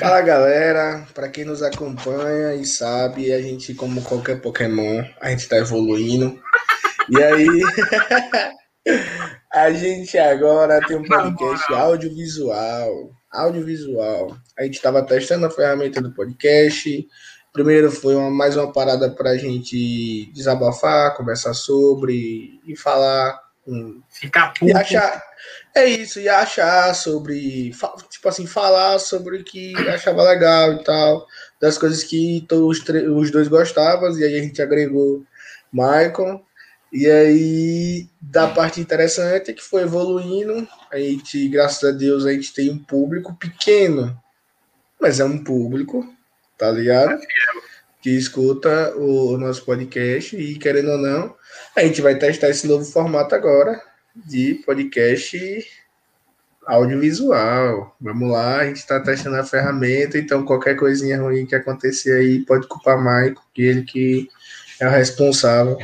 Fala galera, para quem nos acompanha e sabe, a gente, como qualquer Pokémon, a gente tá evoluindo. E aí, a gente agora tem um podcast audiovisual. Audiovisual. A gente estava testando a ferramenta do podcast. Primeiro foi uma, mais uma parada para a gente desabafar, conversar sobre e falar. Ficar puto. E achar, é isso, e achar sobre. Tipo assim, falar sobre o que achava legal e tal. Das coisas que todos os dois gostavam, e aí a gente agregou Michael. E aí, da parte interessante é que foi evoluindo. A gente, graças a Deus, a gente tem um público pequeno, mas é um público, tá ligado? Que escuta o nosso podcast e, querendo ou não, a gente vai testar esse novo formato agora de podcast audiovisual. Vamos lá, a gente está testando a ferramenta, então qualquer coisinha ruim que acontecer aí pode culpar Maico, que ele que é o responsável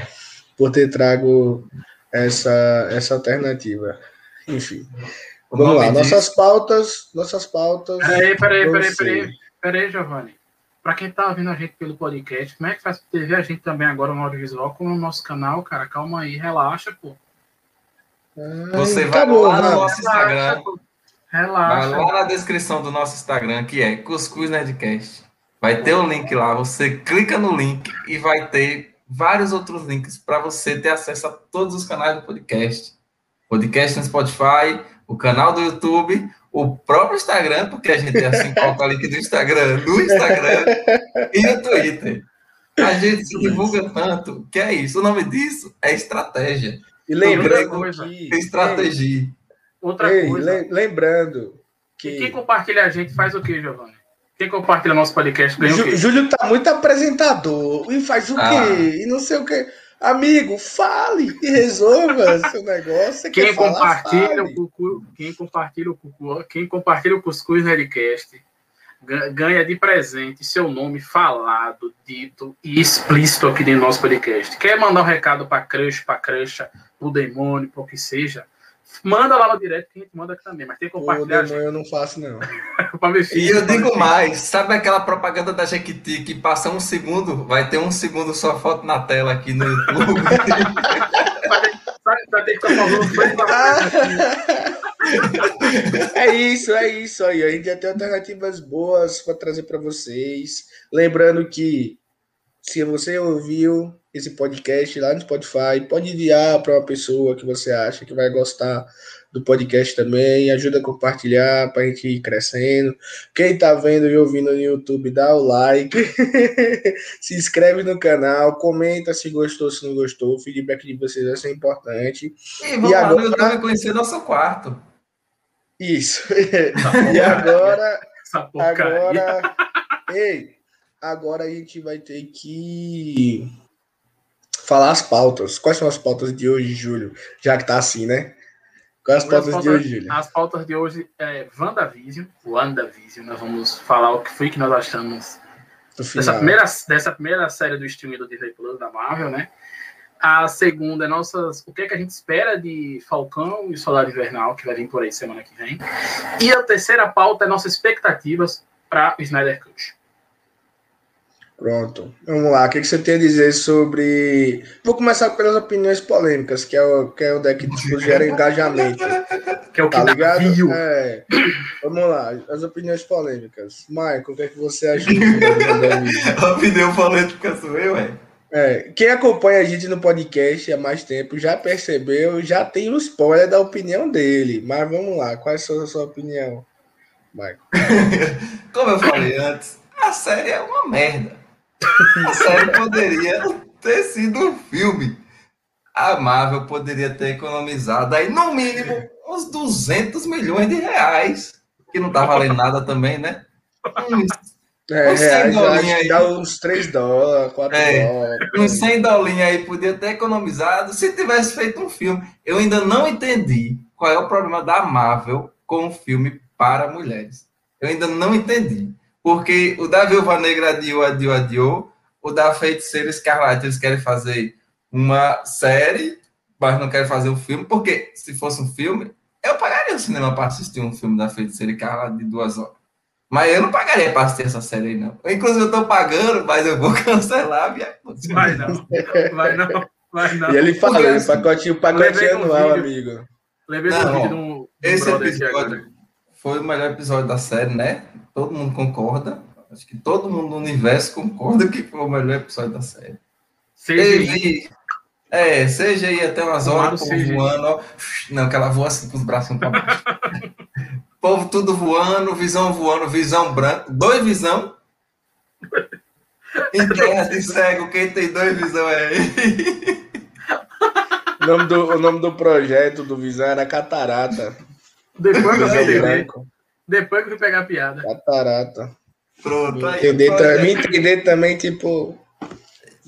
por ter trago essa, essa alternativa. Enfim. Vamos lá, nossas pautas, nossas pautas. Peraí, peraí, peraí, peraí, peraí, Giovanni. Para quem tá ouvindo a gente pelo podcast, como é que faz para ver a gente também agora no audiovisual com o nosso canal, cara? Calma aí, relaxa, pô. Você vai acabou, lá no nosso Instagram. Relaxa. Vai lá na descrição do nosso Instagram, que é Cuscuz Nerdcast. Vai ter o link lá, você clica no link e vai ter vários outros links para você ter acesso a todos os canais do podcast. Podcast no Spotify, o canal do YouTube, o próprio Instagram, porque a gente assim coloca o link do Instagram no Instagram e no Twitter. A gente se divulga tanto que é isso. O nome disso é estratégia. E lembrando coisa, que... Estratégia. Outra Ei, coisa. Lembrando que... E quem compartilha a gente faz o quê, Giovanni? Quem compartilha nosso podcast ganha Jú, o quê? Júlio tá muito apresentador. E faz o ah. quê? E não sei o quê. Amigo, fale e resolva seu negócio. Quem compartilha, falar, o cucu, quem compartilha o cucu, quem compartilha o Cuscuz Nerdcast ganha de presente seu nome falado, dito e explícito aqui no nosso podcast. Quer mandar um recado para crush, para crush, o demônio, para o que seja, manda lá no direto que a gente manda aqui também, mas tem que compartilhar. O demônio eu não faço, não. e eu digo mais, sabe aquela propaganda da Jequiti que passa um segundo, vai ter um segundo sua foto na tela aqui no YouTube. é isso, é isso aí. A gente já tem alternativas boas para trazer para vocês. Lembrando que se você ouviu esse podcast lá no Spotify, pode enviar para uma pessoa que você acha que vai gostar do podcast também. Ajuda a compartilhar para a gente ir crescendo. Quem está vendo e ouvindo no YouTube, dá o like. se inscreve no canal, comenta se gostou, se não gostou. O feedback de vocês vai ser importante. E vamos e agora... lá no YouTube conhecer nosso quarto. Isso. e agora. agora. Ei, agora a gente vai ter que falar as pautas. Quais são as pautas de hoje, Júlio? Já que tá assim, né? Quais as pautas, pautas de hoje, Júlio? As pautas de hoje é WandaVision. WandaVision. Nós vamos falar o que foi que nós achamos dessa primeira, dessa primeira série do streaming do Disney Plus da Marvel, né? A segunda é nossas, o que, é que a gente espera de Falcão e Solar Invernal, que vai vir por aí semana que vem. E a terceira pauta é nossas expectativas para o Snyder Cut. Pronto. Vamos lá. O que, você tem a dizer sobre. Vou começar pelas opiniões polêmicas, que é, o, que é onde é que gera engajamento. Que é o que tá ligado? É. Vamos lá. As opiniões polêmicas. Michael, o que, é que você acha? a opinião polêmica sou eu, é? É, quem acompanha a gente no podcast há mais tempo já percebeu, já tem o um spoiler da opinião dele. Mas vamos lá, qual é a sua, a sua opinião, Michael? Como eu falei antes, a série é uma merda. A série poderia ter sido um filme. A Marvel poderia ter economizado aí, no mínimo, uns 200 milhões de reais. Que não tá valendo nada também, né? Uns é, reais, dá uns 3 dólares, 4 é, dólares. Uns 100 dólares aí podia ter economizado se tivesse feito um filme. Eu ainda não entendi qual é o problema da Marvel com um filme para mulheres. Eu ainda não entendi. Porque o da Viúva Negra adiou, adiou, adiou. O da Feiticeira Escarlate, eles querem fazer uma série, mas não querem fazer um filme. Porque se fosse um filme, eu pagaria o cinema para assistir um filme da Feiticeira Escarlate de duas horas. Mas eu não pagaria para assistir essa série aí, não. Inclusive, eu tô pagando, mas eu vou cancelar minha Vai não. Vai não. Vai não. E ele fala, Porque, assim, pacotinho, pacotinho anual, amigo. Levei não, vídeo do, Esse episódio foi o melhor episódio da série, né? Todo mundo concorda. Acho que todo mundo no universo concorda que foi o melhor episódio da série. CGI. É, CGI até umas horas, o povo voando. Ó. Não, que ela voa assim com os braços para baixo. povo tudo voando, visão voando, visão branca. Dois visão. Em terra de cego, quem tem dois visão é ele. O nome, do, o nome do projeto do Visão era Catarata. Depois eu entender. Depois que eu pegar a piada. Catarata. Pronto, me entender, aí, me entender também, tipo.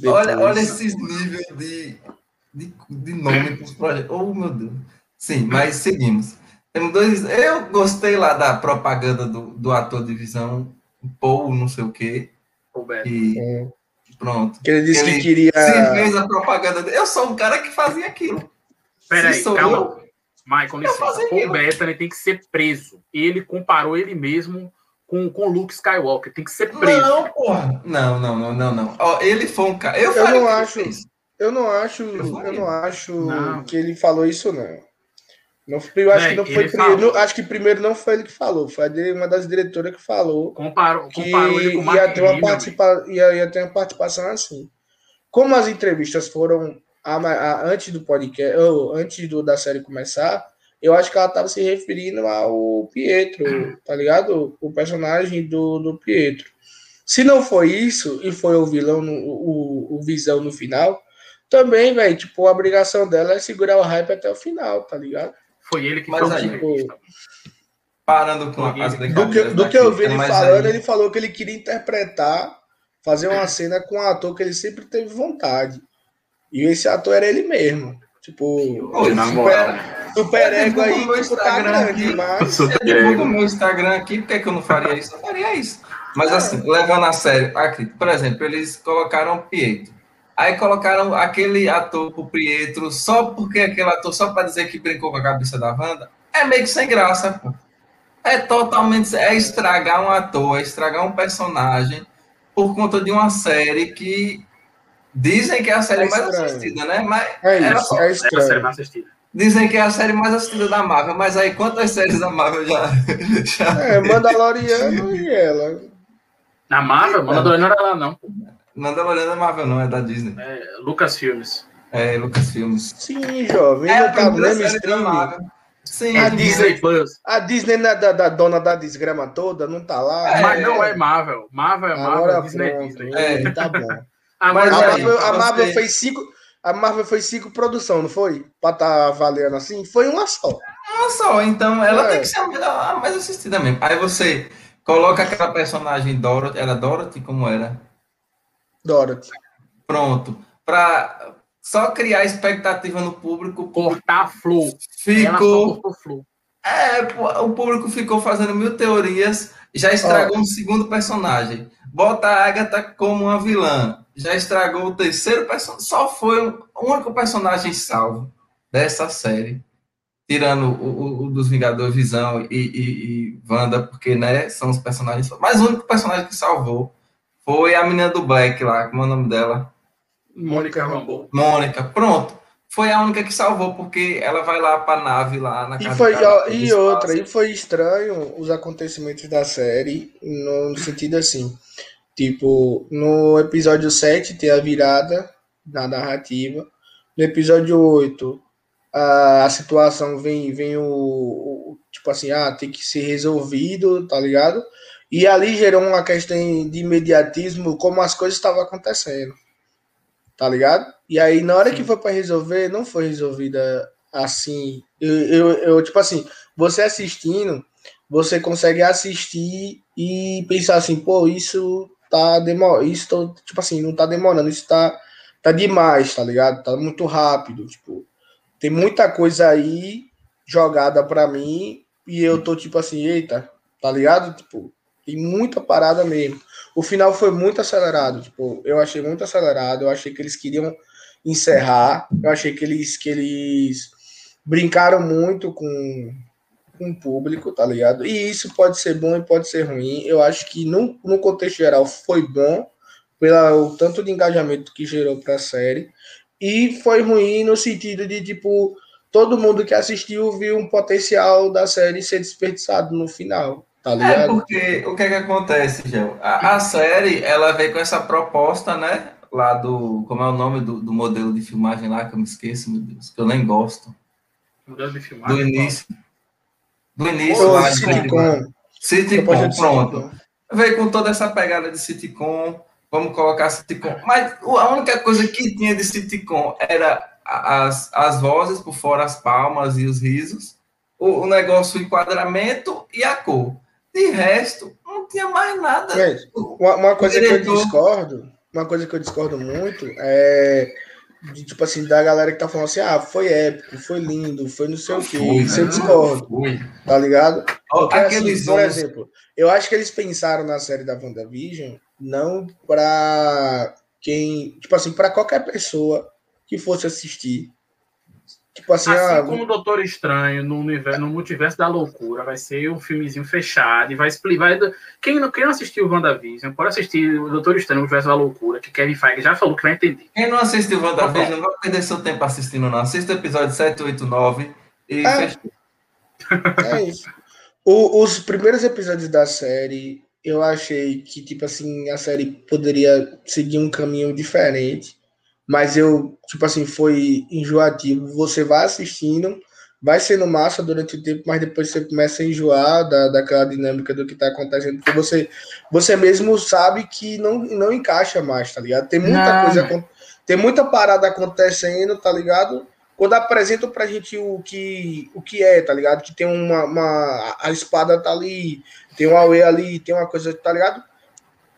Olha, olha esses níveis de, de, de nome para os projetos. Oh, meu Deus. Sim, mas seguimos. Temos dois. Eu gostei lá da propaganda do, do ator de visão, Paul, não sei o quê. E, é. Pronto. Que ele disse ele que queria. Se fez a propaganda dele. Eu sou um cara que fazia aquilo. Peraí, calma. Eu, Michael, licença. Paul Bettany tem que ser preso. Ele comparou ele mesmo com, com Luke Skywalker. Tem que ser preso. Não, porra. Não, não, não, não, não. Ó, ele foi um cara. Eu, eu não acho. Eu não acho. Eu, eu não acho não. que ele falou isso, não. Não, eu acho que não foi primeiro, acho que primeiro não foi ele que falou, foi uma das diretoras que falou. Comparou, que comparou ele com o ia ter, uma participa, ia, ia ter uma participação assim. Como as entrevistas foram a, a, antes do podcast, ou antes do, da série começar, eu acho que ela estava se referindo ao Pietro, tá ligado? O personagem do, do Pietro. Se não foi isso, e foi o vilão, no, o, o Visão no final, também, velho, tipo, a obrigação dela é segurar o hype até o final, tá ligado? Foi ele que Mas aí, tipo, parando com a do que, do que eu vi ele falando, aí... ele falou que ele queria interpretar, fazer uma cena com um ator que ele sempre teve vontade. E esse ator era ele mesmo. Tipo, Oi, super, super ego aí, meu tipo, tá Instagram aqui, mas... Eu divulgo meu Instagram aqui, por que, que eu não faria isso? Eu faria isso. Mas é. assim, levando a sério, aqui, por exemplo, eles colocaram Pietro. Aí colocaram aquele ator pro Pietro só porque aquele ator, só para dizer que brincou com a cabeça da Wanda. É meio que sem graça, pô. É totalmente. É estragar um ator, é estragar um personagem por conta de uma série que dizem que é a série é mais assistida, né? Mas é isso, só, é estranho. Dizem que é a série mais assistida da Marvel, mas aí quantas séries da Marvel já. já... É, Mandaloriano e ela. Na Marvel? Mandaloriano não era lá, não. Mandaloriano é Marvel, não, é da Disney. É, Lucas Filmes. É, Lucas Filmes. Sim, jovem. É, tá no mesmo stream. Sim, a Disney Plus. A Disney não é da, da, dona da desgrama toda, não tá lá. É, mas não é Marvel. Marvel é Marvel, Agora, Disney é Disney. É, tá bom. Mas a Marvel, a Marvel fez cinco. A Marvel foi cinco produção, não foi? Pra tá avaliando assim? Foi uma só. Uma só, então ela é. tem que ser a mais assistida mesmo. Aí você coloca aquela personagem Dorothy. Era Dorothy? Como era? Dorothy. Pronto. Para só criar expectativa no público. Cortar flow. Ficou. É, o público ficou fazendo mil teorias, já estragou um segundo personagem. Bota a Agatha como uma vilã, já estragou o terceiro personagem. Só foi o único personagem salvo dessa série, tirando o, o, o dos Vingadores Visão e, e, e Wanda, porque né, são os personagens. Mas o único personagem que salvou foi a menina do Black lá, como é o nome dela? Mônica Rambo. Mônica, pronto. Foi a única que salvou, porque ela vai lá para a nave lá na casa E, foi, e outra, e foi estranho os acontecimentos da série, no sentido assim. Tipo, no episódio 7 tem a virada na narrativa. No episódio 8, a, a situação vem, vem o, o, Tipo assim, ah, tem que ser resolvido, tá ligado? E ali gerou uma questão de imediatismo, como as coisas estavam acontecendo. Tá ligado? E aí, na hora Sim. que foi para resolver, não foi resolvida assim. Eu, eu, eu, tipo assim, você assistindo, você consegue assistir e pensar assim, pô, isso tá demorando, isso tô, tipo assim, não tá demorando, isso tá, tá demais, tá ligado? Tá muito rápido, tipo, tem muita coisa aí jogada para mim e eu tô tipo assim, eita, tá ligado? Tipo, tem muita parada mesmo. O final foi muito acelerado. Tipo, eu achei muito acelerado. Eu achei que eles queriam encerrar. Eu achei que eles, que eles brincaram muito com, com o público, tá ligado? E isso pode ser bom e pode ser ruim. Eu acho que no, no contexto geral foi bom, pelo tanto de engajamento que gerou para a série, e foi ruim no sentido de, tipo, todo mundo que assistiu viu um potencial da série ser desperdiçado no final. Tá é, ligado? É porque o que é que acontece, Gel? A, a série, ela veio com essa proposta, né? Lá do. Como é o nome do, do modelo de filmagem lá, que eu me esqueço, meu Deus, que eu nem gosto. Modelo de filmagem? Do início. Do início, lá de sitcom. Sitcom, pronto. Veio com toda essa pegada de sitcom. Vamos colocar sitcom. Mas a única coisa que tinha de sitcom era as, as vozes por fora, as palmas e os risos. O, o negócio, o enquadramento e a cor. De resto, não tinha mais nada. Gente, uma, uma coisa diretor... que eu discordo, uma coisa que eu discordo muito é de, tipo assim, da galera que tá falando assim, ah, foi épico, foi lindo, foi não sei o quê. Isso eu discordo. Foi. Tá ligado? Porque, assim, por exemplo, eu acho que eles pensaram na série da WandaVision não pra quem, tipo assim, para qualquer pessoa que fosse assistir Tipo assim, assim ah, como o Doutor Estranho no, universo, no multiverso da loucura, vai ser um filmezinho fechado e vai explicar. Quem não, quem não assistiu WandaVision, pode assistir o Doutor Estranho no universo da loucura, que Kevin Feige já falou que vai entender. Quem não assistiu WandaVision, não vai perder seu tempo assistindo, não. Assista o episódio 7, 8, 9 e é, é isso. O, os primeiros episódios da série, eu achei que, tipo assim, a série poderia seguir um caminho diferente mas eu, tipo assim, foi enjoativo. Você vai assistindo, vai sendo massa durante o tempo, mas depois você começa a enjoar da, daquela dinâmica do que tá acontecendo, porque você, você mesmo sabe que não, não encaixa mais, tá ligado? Tem muita não. coisa, tem muita parada acontecendo, tá ligado? Quando apresentam pra gente o que, o que é, tá ligado? Que tem uma, uma. A espada tá ali, tem um Aue ali, tem uma coisa, tá ligado?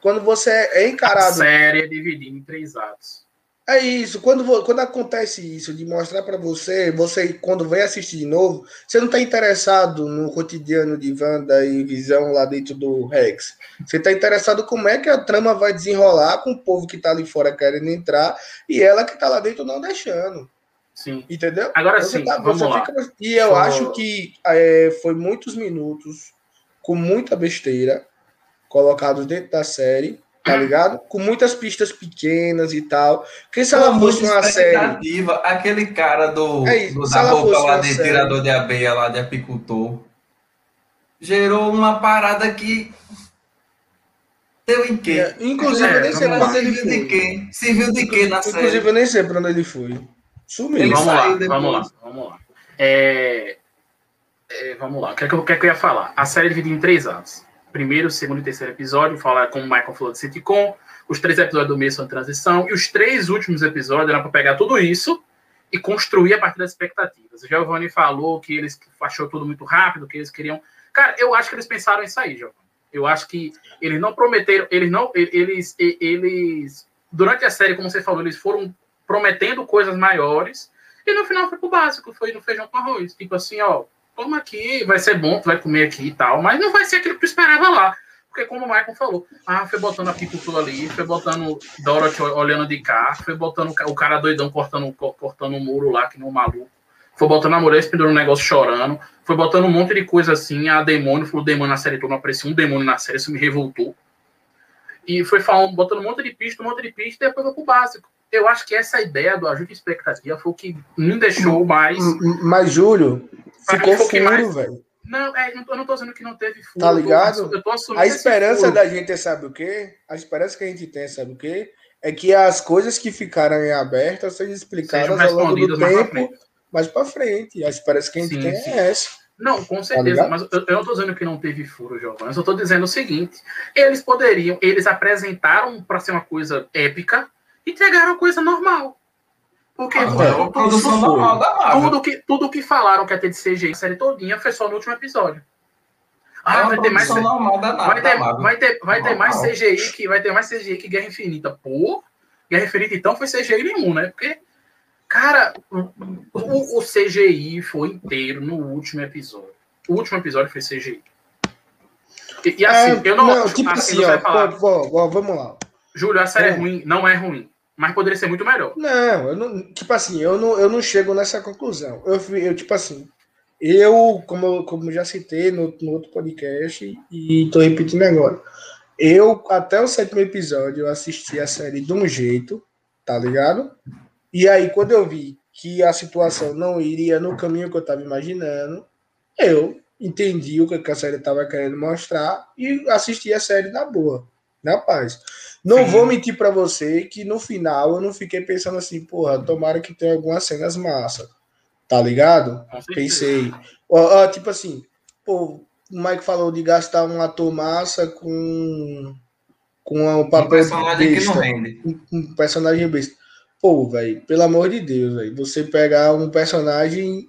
Quando você é encarado. A série é dividida em três atos. É isso. Quando, quando acontece isso, de mostrar para você, você, quando vem assistir de novo, você não está interessado no cotidiano de Wanda e Visão lá dentro do Rex. Você está interessado como é que a trama vai desenrolar com o povo que está ali fora querendo entrar e ela que está lá dentro não deixando. Sim. Entendeu? Agora sim, tá, vamos lá. Fica... E eu Só... acho que é, foi muitos minutos com muita besteira colocados dentro da série tá ligado? Com muitas pistas pequenas e tal. Que se ela fosse uma série. Aquele cara do, é do da boca lá de série... tirador de abelha, lá de apicultor, gerou uma parada que. Deu em quê? É, inclusive, é, eu nem sei pra onde ele foi. De quê? De quê na inclusive, série? Inclusive, eu nem sei pra onde ele foi. Sumiu. Ele vamos, lá, vamos lá, vamos lá. É, é, vamos lá. O que, é que, eu, que, é que eu ia falar? A série é dividida em três atos primeiro, segundo e terceiro episódio, fala como o Michael falou de sitcom, os três episódios do mês são transição, e os três últimos episódios eram para pegar tudo isso e construir a partir das expectativas. O Giovanni falou que eles achou tudo muito rápido, que eles queriam. Cara, eu acho que eles pensaram isso aí, Giovanni. Eu acho que eles não prometeram, eles não, eles, eles, durante a série, como você falou, eles foram prometendo coisas maiores e no final foi pro básico, foi no feijão com arroz. Tipo assim, ó, toma aqui, vai ser bom, tu vai comer aqui e tal, mas não vai ser aquilo que tu esperava lá. Porque como o Michael falou, ah, foi botando a apicultura ali, foi botando Dorothy olhando de cá, foi botando o cara doidão cortando, cortando um muro lá, que não maluco. Foi botando a mulher pendurando um negócio chorando. Foi botando um monte de coisa assim. A demônio, falou demônio na série toda, não aparecia um demônio na série, isso me revoltou. E foi falando, botando um monte de pista, um monte de pista, e depois foi pro básico. Eu acho que essa ideia do ajuste de expectativa foi o que me deixou mais. Mas, Júlio, Ficou furo, mais... velho. Não, é, eu não tô dizendo que não teve furo. Tá ligado? Eu tô, a esperança da gente é, sabe o quê? A esperança que a gente tem, sabe o quê? É que as coisas que ficaram em abertas sejam explicadas ao longo do tempo, mais para frente. A esperança que a gente sim, tem sim. é essa. Não, com tá certeza, tá mas eu, eu não tô dizendo que não teve furo, Giovanni. Eu só tô dizendo o seguinte: eles poderiam, eles apresentaram para ser uma coisa épica e entregaram coisa normal. Porque ah, é, produção normal da Marvel. Tudo que, tudo que falaram que ia ter de CGI a série todinha foi só no último episódio. Ah, é vai ter mais normal da vai ter, vai ter, vai ter mais CGI que vai ter mais CGI que Guerra Infinita. Pô, Guerra Infinita então foi CGI nenhum, né? Porque cara, o, o CGI foi inteiro no último episódio. O último episódio foi CGI. E, e assim, é, eu não, não tipo assim, assim ó, pô, pô, vamos lá. Júlio, a série é, é ruim, não é ruim mas poderia ser muito melhor. Não, eu não, tipo assim, eu não, eu não chego nessa conclusão. Eu, eu tipo assim, Eu, como, como já citei no, no outro podcast, e tô repetindo agora, eu, até o sétimo episódio, eu assisti a série de um jeito, tá ligado? E aí, quando eu vi que a situação não iria no caminho que eu tava imaginando, eu entendi o que a série tava querendo mostrar e assisti a série na boa, na paz. Não Sim. vou mentir para você que no final eu não fiquei pensando assim, porra, tomara que tenha algumas cenas massa. Tá ligado? Pensei. Ó, ó, tipo assim, pô, o Mike falou de gastar um ator massa com com um papel um personagem besta, que não rende. Um, um personagem besta. Pô, velho, pelo amor de Deus, velho, você pegar um personagem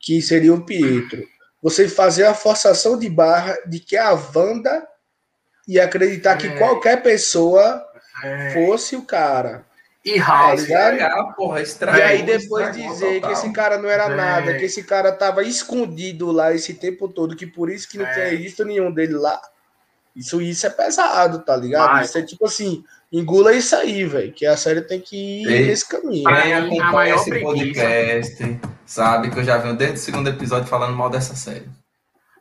que seria o Pietro, você fazer a forçação de barra de que a Wanda ia acreditar é. que qualquer pessoa é. fosse o cara. E House, tá porra, estragou, E aí depois dizer total. que esse cara não era é. nada, que esse cara tava escondido lá esse tempo todo, que por isso que não é. tinha visto nenhum dele lá. Isso, isso é pesado, tá ligado? Mas... Isso é tipo assim, engula isso aí, velho, que a série tem que ir Ei, nesse caminho. Quem acompanha esse podcast sabe que eu já venho desde o segundo episódio falando mal dessa série.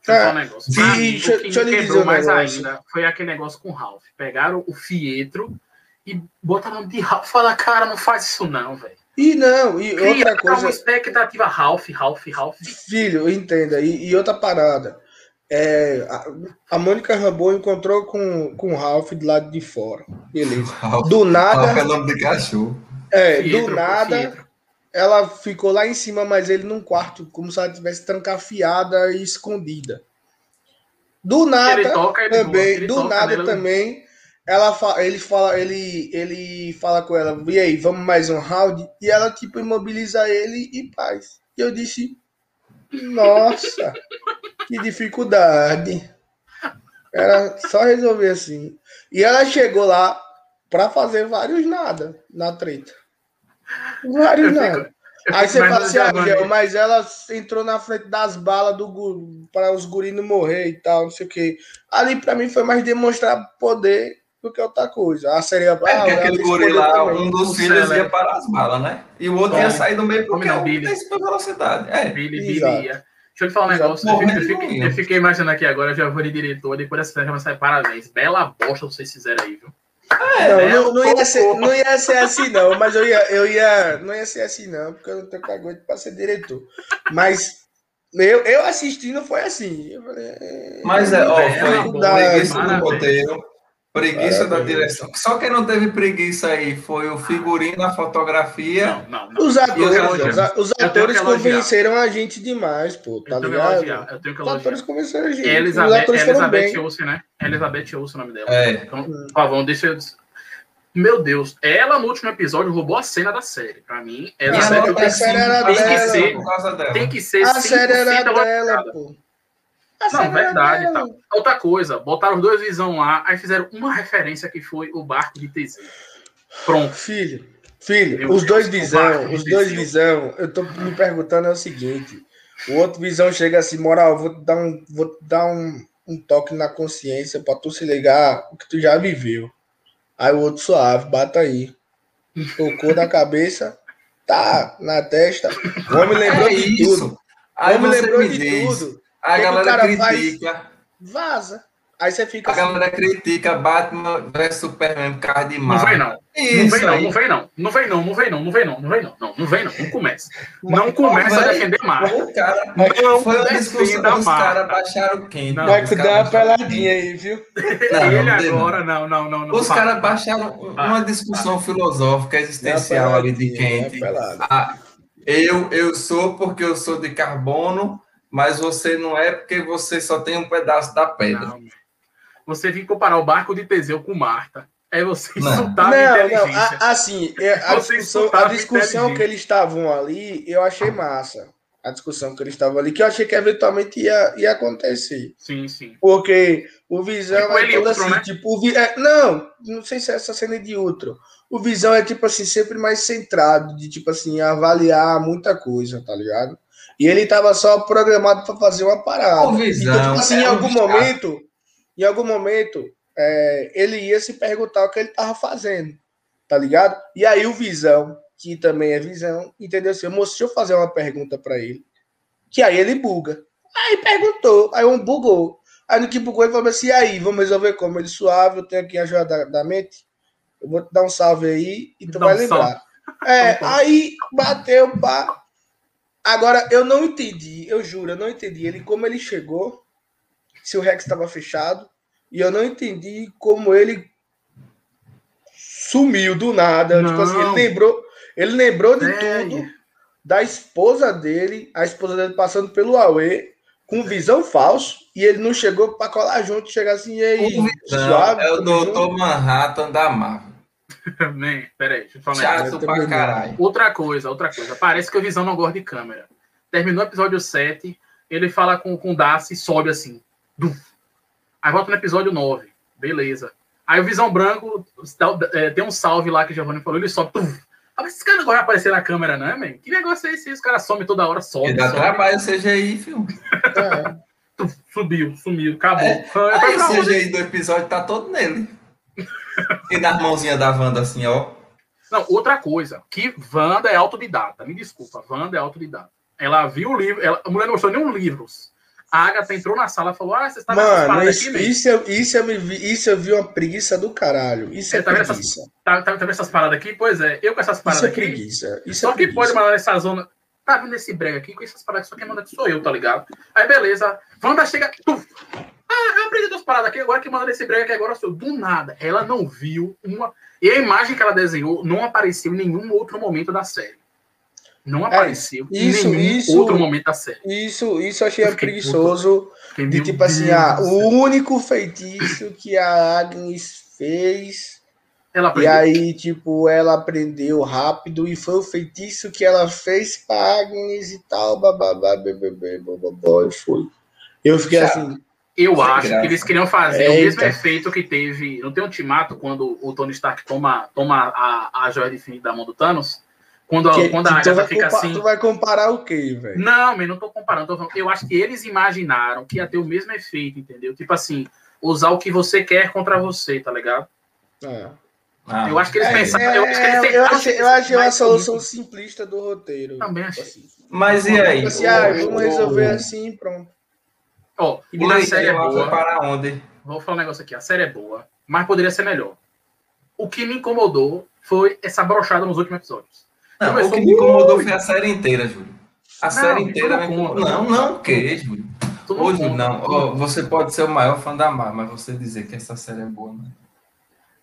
É. Um negócio. Mim, deixa, o que deixa me quebrou mais ainda foi aquele negócio com o Ralph. Pegaram o Fietro e botaram de Ralph. Fala, cara, não faz isso não, velho. E não, e Cria outra coisa. uma expectativa Ralph, Ralph, Ralph. Filho, entenda. E, e outra parada. É, a, a Mônica Rambo encontrou com, com o Ralph do lado de fora. Beleza. Ralph, do nada. Ralph é nome de cachorro. É, Fietro, do nada. Fietro. Ela ficou lá em cima, mas ele num quarto, como se ela tivesse trancafiada e escondida. Do nada toca, também, do nada também ela fala, ele fala, ele, ele fala com ela, e aí, vamos mais um round? E ela, tipo, imobiliza ele e paz. E eu disse, nossa, que dificuldade. Era só resolver assim. E ela chegou lá para fazer vários nada na treta. Vários nada. Aí você fala assim, ah, Miguel, mas ela entrou na frente das balas do para os guris não morrer e tal, não sei o que. Ali para mim foi mais demonstrar poder do que outra coisa. A série. É, ah, porque aquele guri lá, um dos filhos ia parar as balas, né? E o outro ia sair do meio porque não, Billy. tem super velocidade. É. Billy, Billy ia. Deixa eu te falar um negócio. Eu, eu, fiquei, eu, fiquei, imaginando aqui agora, eu já vou de diretor, depois dessa série vai sair parabéns. Bela bosta vocês fizeram aí, viu? É, não, não, não, ia ser, não ia ser assim, não, mas eu ia, eu ia. Não ia ser assim, não, porque eu não tenho cagote para ser diretor. Mas eu, eu assistindo foi assim. Falei, é, mas é, ó, foi preguiça do roteiro, preguiça da direção. Só quem não teve preguiça aí foi o figurino, a fotografia. Não, não, não. Os atores, os, atores convenceram a gente demais, pô, tá ligado? Eu tenho que elogiar. Os atores convenceram a gente. Elizabeth, os atores Elizabeth Olsen, né? Elizabeth Olsen, o nome dela. É. Então, favor, deixa eu meu Deus, ela no último episódio roubou a cena da série. Pra mim, ela série tem, série era tem dela, que ser, tem que ser. A série era dela, pô. A não, verdade. Tá. Outra coisa, botaram os dois visão lá, aí fizeram uma referência que foi o barco de Teseu. Pronto. Filho, filho, Meu os Deus, dois visão, os dois visão, eu tô me perguntando é o seguinte. O outro visão chega assim, moral, vou dar um, vou dar um, um toque na consciência para tu se ligar o que tu já viveu. Aí o outro suave, bata aí. Tocou na cabeça, tá na testa. O homem lembrou é de isso. tudo. Aí o homem lembrou de diz, tudo. A galera critica. Faz? Vaza. Aí você fica. A assim, galera critica Batman vs Superman por causa de Marvel. Não vem não. Isso não vem não, não vem não. Não vem não, não vem não, não vem não, não vem não. Não, não vem não, não começa. Não começa a defender Marvel. Cara, não foi uma discussão, os caras baixaram quem? Não, Vai que dá uma peladinha aí, viu? Não, Ele agora, não, não, não. Os caras baixaram uma discussão filosófica, existencial ali de quente. Ah, eu, eu sou porque eu sou de carbono, mas você não é porque você só tem um pedaço da pedra. Não, você vir comparar o barco de Teseu com Marta. É você insultar não, a inteligência. Não, assim, é, a discussão, a discussão que eles estavam ali, eu achei massa. A discussão que eles estavam ali, que eu achei que eventualmente ia, ia acontecer. Sim, sim. Porque o Visão tipo é todo assim, né? tipo, o, é, não, não sei se é essa cena de outro. O Visão é tipo assim, sempre mais centrado, de tipo assim, avaliar muita coisa, tá ligado? E ele tava só programado para fazer uma parada. Visão, então, tipo assim, é em algum momento, em algum momento, é, ele ia se perguntar o que ele estava fazendo, tá ligado? E aí o Visão, que também é Visão, entendeu assim, moço, deixa eu fazer uma pergunta para ele, Que aí ele buga. Aí perguntou, aí um bugou. Aí no que bugou ele falou assim, e aí, vamos resolver como? Ele suave, eu tenho aqui a ajuda da, da mente. Eu vou te dar um salve aí e tu vai lembrar. É, então tá. aí bateu, pá. Agora, eu não entendi, eu juro, eu não entendi ele como ele chegou, se o Rex estava fechado, e eu não entendi como ele sumiu do nada. Não. Tipo assim, ele lembrou, ele lembrou de é. tudo da esposa dele, a esposa dele passando pelo Aue, com visão falso, e ele não chegou para colar junto, chegar assim, e aí, suave, é o Doutor Manhattan da Marvel. Man, peraí, deixa eu falar Chato pra caralho. Outra coisa, outra coisa. Parece que o Visão não gosta de câmera. Terminou o episódio 7, ele fala com, com o Darcy e sobe assim. Duf. Aí volta no episódio 9. Beleza. Aí o Visão Branco é, tem um salve lá que o Giovanni falou, ele sobe. Ah, mas esse cara não vai aparecer na câmera, não, man? Que negócio é esse? Os caras somem toda hora, sobe. Dá trabalho o CGI, filho. É. Subiu, sumiu, acabou. É. Aí o CGI do episódio tá todo nele. E na mãozinha da Wanda, assim, ó. Não, outra coisa, que Wanda é autodidata. Me desculpa, Wanda é autodidata. Ela viu o livro, ela, a mulher não mostrou nenhum livros. A Agatha entrou na sala e falou: Ah, você está vendo Mano, isso, aqui, isso, eu, isso, eu me vi, isso eu vi uma preguiça do caralho. Isso é, é tá preguiça. Essas, tá, tá, tá vendo essas paradas aqui? Pois é, eu com essas paradas isso é aqui. Preguiça. Isso só é que preguiça. pode mandar nessa zona. Tá vendo esse brega aqui? Com essas paradas, só quem manda sou eu, tá ligado? Aí beleza. Wanda chega. Tuf, ah, eu aprendi duas paradas aqui, agora que manda esse brega aqui agora sou. Do nada. Ela não viu uma. E a imagem que ela desenhou não apareceu em nenhum outro momento da série. Não é, apareceu é, isso, em nenhum isso, outro momento da série. Isso, isso eu achei eu preguiçoso. de tipo Deus assim, ah, o único feitiço que a Agnes fez. Ela e aí, tipo, ela aprendeu rápido e foi o feitiço que ela fez pra Agnes e tal, bababá, bebê, bababá, e foi. Eu fiquei assim. Eu acho graça. que eles queriam fazer Eita. o mesmo efeito que teve. Não tem um ultimato quando o Tony Stark toma, toma a, a joia de fim da mão do Thanos? Quando, que, quando a Agatha fica assim. Tu vai comparar o quê, velho? Não, mas não tô comparando. Tô eu acho que eles imaginaram que ia ter o mesmo efeito, entendeu? Tipo assim, usar o que você quer contra você, tá ligado? É. Ah, eu acho que eles é, pensaram. É, eu acho que eles eu achei, eu achei uma solução simplista do roteiro. Também achei. Assim. Mas e aí? Assim, ah, vamos resolver assim pronto. Ó, e a série é boa. Para onde? Vou falar um negócio aqui. A série é boa, mas poderia ser melhor. O que me incomodou foi essa brochada nos últimos episódios. Não, Começou... o que me incomodou foi a série inteira, Júlio. A não, série inteira me incomodou. Não, não, o quê, Júlio? Ô, Júlio, não. Oh, você pode ser o maior fã da Mar, mas você dizer que essa série é boa, né?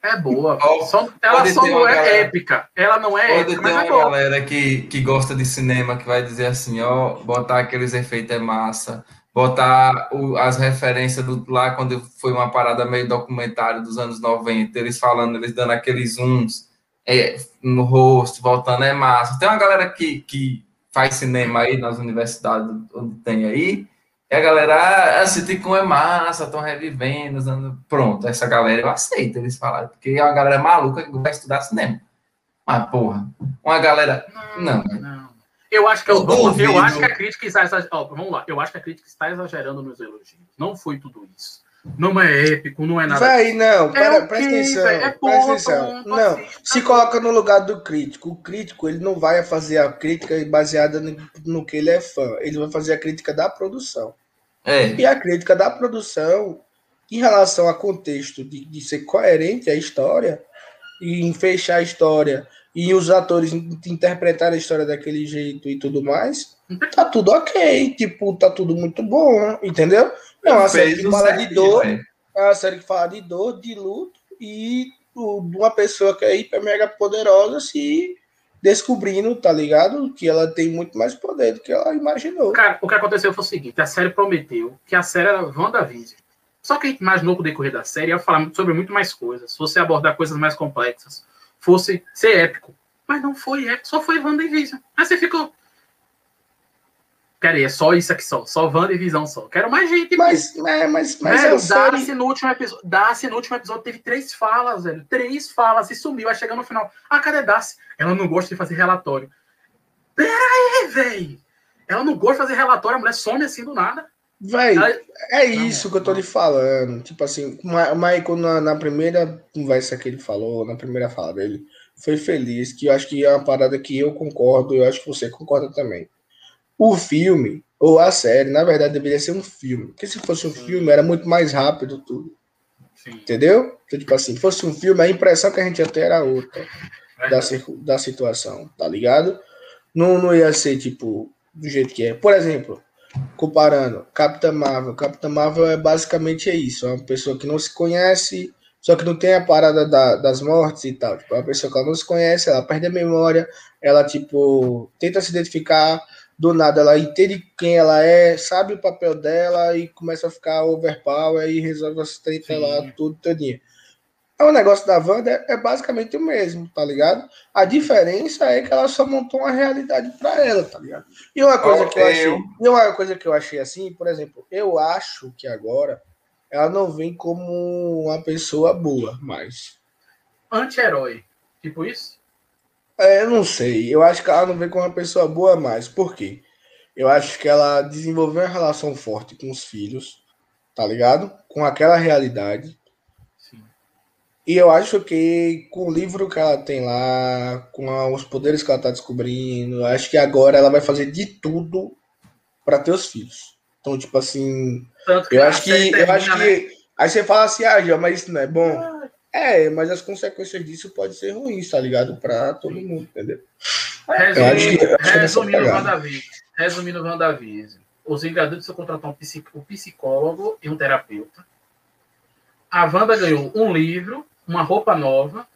É boa. Oh, só, ela só não é galera, épica. Ela não é pode épica, ter uma é galera que, que gosta de cinema que vai dizer assim, ó, botar aqueles efeitos é massa botar o, as referências do, lá quando foi uma parada meio documentário dos anos 90, eles falando, eles dando aqueles zooms é, no rosto, voltando, é massa. Tem uma galera que, que faz cinema aí nas universidades onde tem aí, e a galera ah, assiste com é massa, estão revivendo, usando... pronto, essa galera eu aceito, eles falaram, porque é uma galera maluca que vai estudar cinema. Mas, porra, uma galera. Não, não. não. Eu acho que eu, eu, eu acho que a crítica está exagerando. vamos lá, eu acho que a crítica está exagerando nos elogios. Não foi tudo isso. Não é épico, não é nada. Vai, não, é presta atenção. É presta atenção. Não, se coloca no lugar do crítico. O crítico, ele não vai fazer a crítica baseada no, no que ele é fã. Ele vai fazer a crítica da produção. É. E a crítica da produção, em relação ao contexto de, de ser coerente a história, e em fechar a história e os atores interpretarem a história daquele jeito e tudo mais, tá tudo ok, tipo, tá tudo muito bom, entendeu? É uma série que fala de dor, é uma série que fala de dor, de luto e de uma pessoa que é hiper mega poderosa se descobrindo, tá ligado? Que ela tem muito mais poder do que ela imaginou. Cara, o que aconteceu foi o seguinte, a série prometeu que a série era WandaVision. Só que a gente imaginou com o decorrer da série ia falar sobre muito mais coisas, se você abordar coisas mais complexas fosse ser épico. Mas não foi épico, só foi WandaVision. Aí você ficou. Peraí, é só isso aqui só. Só WandaVision só. Quero mais gente. Mas, é, mas, mas velho, é Darcy série... no último episódio. Darcy no último episódio teve três falas, velho. Três falas e sumiu. Vai chegar no final. Ah, cadê Darcy? Ela não gosta de fazer relatório. Pera aí, velho. Ela não gosta de fazer relatório, a mulher some assim do nada. Véi, é isso que eu tô lhe falando. Tipo assim, o Michael, na, na, primeira conversa que ele falou, na primeira fala dele, foi feliz, que eu acho que é uma parada que eu concordo, eu acho que você concorda também. O filme, Ou a série, na verdade, deveria ser um filme. Porque se fosse um Sim. filme, era muito mais rápido tudo. Sim. Entendeu? Então, tipo assim, fosse um filme, a impressão que a gente ia ter era outra é. da, da situação, tá ligado? Não, não ia ser, tipo, do jeito que é. Por exemplo, comparando, Capitã Marvel. Capitã Marvel é basicamente isso. É uma pessoa que não se conhece, só que não tem a parada da, das mortes e tal. Tipo, é uma pessoa que ela não se conhece, ela perde a memória, ela, tipo, tenta se identificar, do nada ela entende quem ela é, sabe o papel dela e começa a ficar overpower e resolve as treta lá, tudo, todinho. O negócio da Wanda é, é, basicamente o mesmo, tá ligado? A diferença é que ela só montou uma realidade para ela, tá ligado? E uma coisa que eu achei, e uma coisa que eu achei assim, por exemplo, eu acho que agora ela não vem como uma pessoa boa, mas anti-herói, tipo isso? É, eu não sei. Eu acho que ela não vem como uma pessoa boa mais. Por quê? Eu acho que ela desenvolveu uma relação forte com os filhos, tá ligado? Com aquela realidade e eu acho que com o livro que ela tem lá, com os poderes que ela tá descobrindo, acho que agora ela vai fazer de tudo para ter os filhos. Então, tipo assim, eu acho que eu acho que aí você fala assim, ah, já, mas isso não é bom. É, mas as consequências disso podem ser ruins, tá ligado? Para todo mundo, entendeu? Resumindo, resumindo, Wandavision, resumindo Wandavision, os Vingadores precisam contratar um psicólogo e um terapeuta. A Wanda ganhou um livro uma roupa nova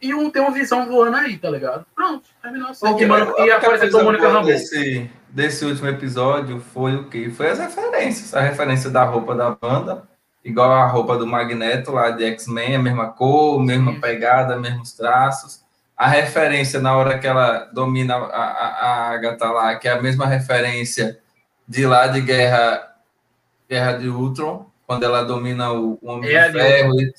e um tem uma visão voando aí, tá ligado? Pronto, terminou assim. E, e apresentou Mônica Rambo. Desse, desse último episódio foi o quê? Foi as referências. A referência da roupa da banda, igual a roupa do Magneto lá de X-Men, a mesma cor, mesma Sim. pegada, mesmos traços. A referência na hora que ela domina a, a, a Agatha lá, que é a mesma referência de lá de Guerra, Guerra de Ultron, quando ela domina o, o Homem é de Ferro. E,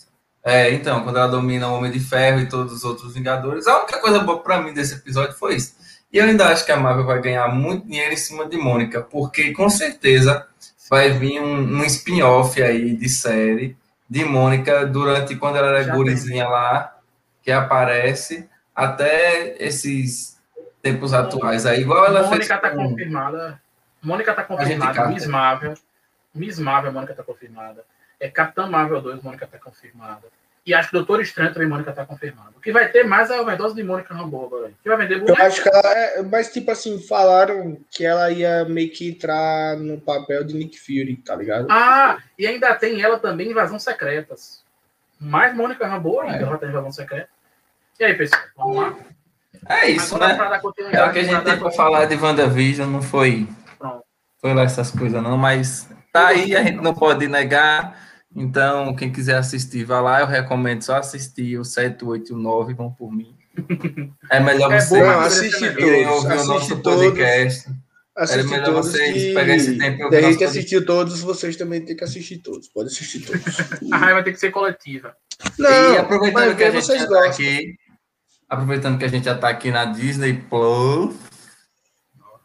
é, então, quando ela domina o Homem de Ferro e todos os outros Vingadores, a única coisa boa para mim desse episódio foi isso. E eu ainda acho que a Marvel vai ganhar muito dinheiro em cima de Mônica, porque com certeza vai vir um, um spin-off aí de série de Mônica durante quando ela era gurizinha lá, que aparece até esses tempos atuais aí, igual ela Mônica fez. Tá com... confirmada. Mônica tá confirmada, Miss Marvel. Miss Marvel, Mônica tá confirmada. É Capitã Marvel 2, Mônica tá confirmada. E acho que Doutor Estranho também, Mônica tá confirmada. O que vai ter mais é a overdose de Mônica Rambo agora. Que vai vender boneco. Eu acho que ela é, Mas, tipo assim, falaram que ela ia meio que entrar no papel de Nick Fury, tá ligado? Ah, e ainda tem ela também em Invasão Secretas. Mais Mônica Rambo ainda é. vai ter Invasão Secreta. E aí, pessoal, vamos lá? É isso, né? É o que a gente tem para falar de WandaVision, não foi. Pronto. Foi lá essas coisas, não, mas tá aí, a gente não pode negar então, quem quiser assistir, vá lá. Eu recomendo só assistir o 7, 8 e o 9, vão por mim. É melhor é você bom, assistir todos, ouvir o nosso podcast. É melhor vocês que... pegar esse tempo e ouvir. que assistir todos, vocês também têm que assistir todos. Pode assistir todos. a raiva tem que ser coletiva. Não, e aproveitando que a gente já tá aqui, aproveitando que a gente já está aqui na Disney Plus,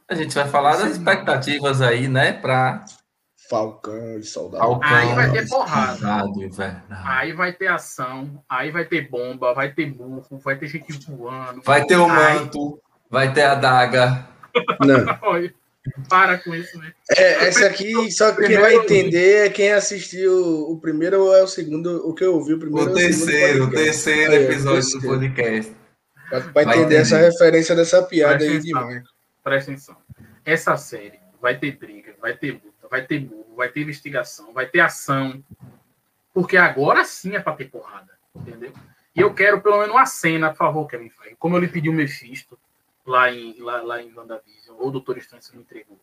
a gente vai falar das expectativas aí, né, para Falcão e Soldado. Falcão, aí vai ter porrada. Aí vai ter ação, aí vai ter bomba, vai ter burro, vai ter gente voando. Vai ter o manto, vai ter a daga. Não. Para com isso, né? É, esse aqui, só que quem vai entender é quem assistiu o primeiro ou é o segundo, o que eu ouvi o primeiro. O terceiro, o, o terceiro episódio terceiro. do podcast. Vai, vai entender, entender essa referência dessa piada Presta aí demais. Presta atenção. Essa série vai ter briga, vai ter vai ter burro, vai ter investigação, vai ter ação. Porque agora sim é para ter porrada, entendeu? E eu quero pelo menos uma cena, por favor, Kevin Feige. Como eu lhe pedi o Mephisto lá em, lá, lá em WandaVision, ou o Doutor Estranho me entregou.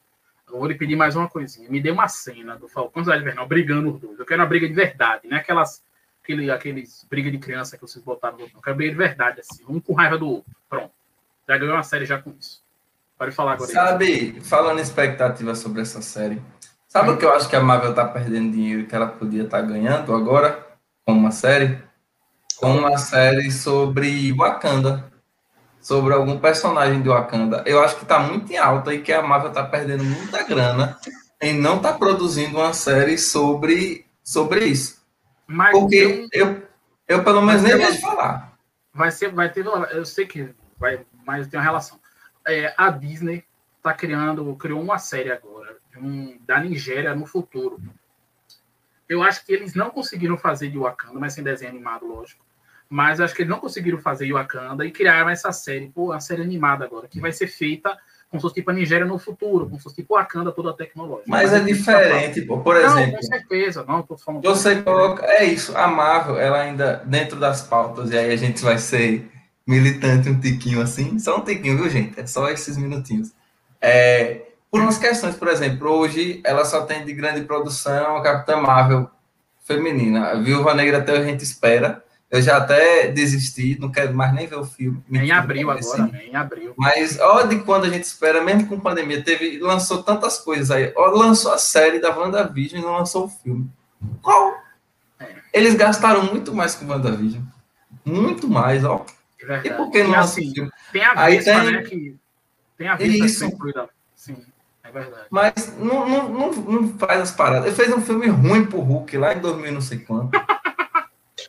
Eu vou lhe pedir mais uma coisinha. Me dê uma cena do Falcão e Invernal brigando os dois. Eu quero uma briga de verdade, não é aquelas aquele, aqueles briga de criança que vocês botaram no outro. Eu quero briga de verdade, assim. Um com raiva do outro. Pronto. Já ganhou uma série já com isso. Pode falar agora. Sabe, aí. falando expectativa sobre essa série, Sabe o que eu acho que a Marvel está perdendo dinheiro que ela podia estar tá ganhando agora com uma série? Com uma série sobre Wakanda. Sobre algum personagem de Wakanda. Eu acho que está muito em alta e que a Marvel está perdendo muita grana em não estar tá produzindo uma série sobre, sobre isso. Mas Porque eu, eu, pelo menos, nem vejo falar. Vai ser, vai ter, eu sei que vai, mas tem uma relação. É, a Disney tá criando, criou uma série agora, um, da Nigéria no futuro. Eu acho que eles não conseguiram fazer de Wakanda, mas sem desenho animado, lógico. Mas acho que eles não conseguiram fazer de Wakanda e criaram essa série, pô, uma série animada agora, que vai ser feita como se fosse tipo a Nigéria no futuro, como se fosse tipo Wakanda toda tecnológica. Mas, mas é diferente, pô. Por não, exemplo. Com certeza, não, tô falando. Você coloca. É isso, a Marvel, ela ainda, dentro das pautas, e aí a gente vai ser militante um tiquinho assim, só um tiquinho, viu, gente? É só esses minutinhos. É, por umas questões, por exemplo, hoje ela só tem de grande produção a Capitã Marvel feminina. A Viúva Negra até a gente espera. Eu já até desisti, não quero mais nem ver o filme. Em abril agora, né? Em abril. Mas olha de quando a gente espera, mesmo com pandemia, teve, lançou tantas coisas aí. Ó, lançou a série da WandaVision e não lançou o filme. Qual? É. Eles gastaram muito mais com WandaVision. Muito mais, ó. É e por que não assim, Tem a Vespa, tem... né? Que, tem a Vespa Isso. que verdade. Mas não, não, não, não faz as paradas. Ele fez um filme ruim pro Hulk lá em 2000 não sei quanto.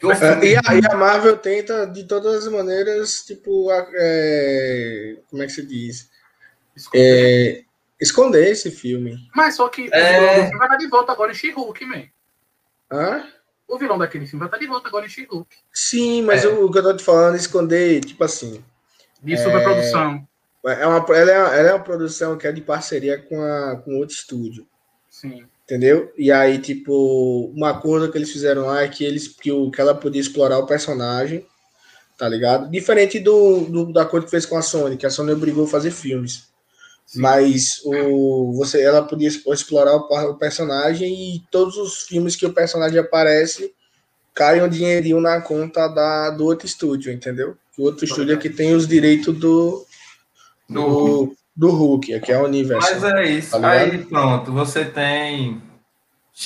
É, e, a, e, a, Marvel tenta, de todas as maneiras, tipo, é, como é que se diz? Esconder. É, esconder esse filme. Mas só que é... o vilão vai estar de volta agora em She-Hulk, man. Hã? O vilão daquele filme vai estar de volta agora em She-Hulk. Sim, mas é. o, o, que eu tô te falando é esconder, tipo assim. De superprodução. É uma, ela, é, ela é uma produção que é de parceria com, a, com outro estúdio. Sim. Entendeu? E aí, tipo, uma acordo que eles fizeram lá é que, eles, que, o, que ela podia explorar o personagem, tá ligado? Diferente do, do, da acordo que fez com a Sony, que a Sony obrigou a fazer filmes. Sim. Mas o, você, ela podia explorar o, o, personagem e todos os filmes que o personagem aparece caem um dinheirinho na conta da, do outro estúdio, entendeu? O outro estúdio é que tem os direitos do, do, do Hulk, aqui é o universo. Mas é isso. Tá aí pronto, você tem.